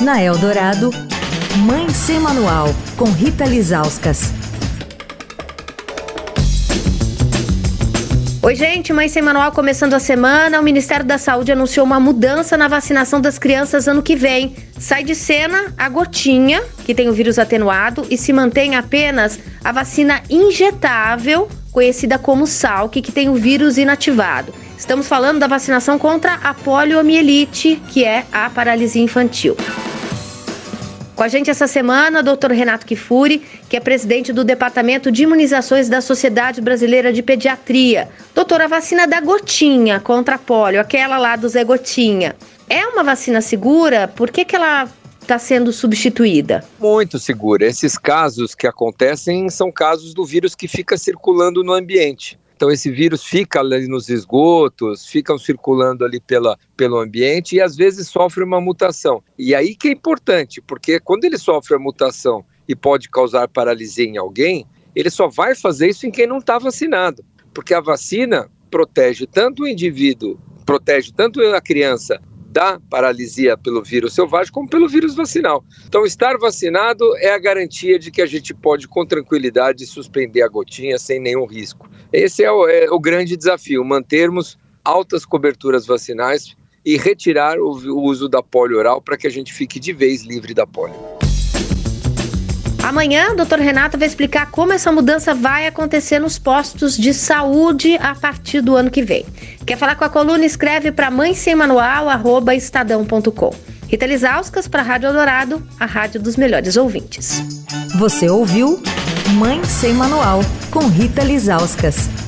Na Eldorado, Mãe Sem Manual, com Rita Lizauskas. Oi, gente, Mãe Sem Manual começando a semana. O Ministério da Saúde anunciou uma mudança na vacinação das crianças ano que vem. Sai de cena a gotinha, que tem o vírus atenuado, e se mantém apenas a vacina injetável, conhecida como SALC, que tem o vírus inativado. Estamos falando da vacinação contra a poliomielite, que é a paralisia infantil. Com a gente essa semana, o doutor Renato Kifuri, que é presidente do Departamento de Imunizações da Sociedade Brasileira de Pediatria. Doutor, a vacina da gotinha contra a polio, aquela lá do Zé Gotinha, é uma vacina segura? Por que, que ela está sendo substituída? Muito segura. Esses casos que acontecem são casos do vírus que fica circulando no ambiente. Então esse vírus fica ali nos esgotos, ficam circulando ali pela, pelo ambiente e às vezes sofre uma mutação. E aí que é importante, porque quando ele sofre a mutação e pode causar paralisia em alguém, ele só vai fazer isso em quem não está vacinado, porque a vacina protege tanto o indivíduo, protege tanto a criança da paralisia pelo vírus selvagem como pelo vírus vacinal. Então, estar vacinado é a garantia de que a gente pode, com tranquilidade, suspender a gotinha sem nenhum risco. Esse é o, é o grande desafio: mantermos altas coberturas vacinais e retirar o, o uso da polio oral para que a gente fique de vez livre da polio. Amanhã, o doutor Renato vai explicar como essa mudança vai acontecer nos postos de saúde a partir do ano que vem. Quer falar com a coluna? Escreve para mãe sem manual, arroba estadão.com. Rita Lisauskas para a Rádio Eldorado, a rádio dos melhores ouvintes. Você ouviu Mãe Sem Manual, com Rita Lisauskas.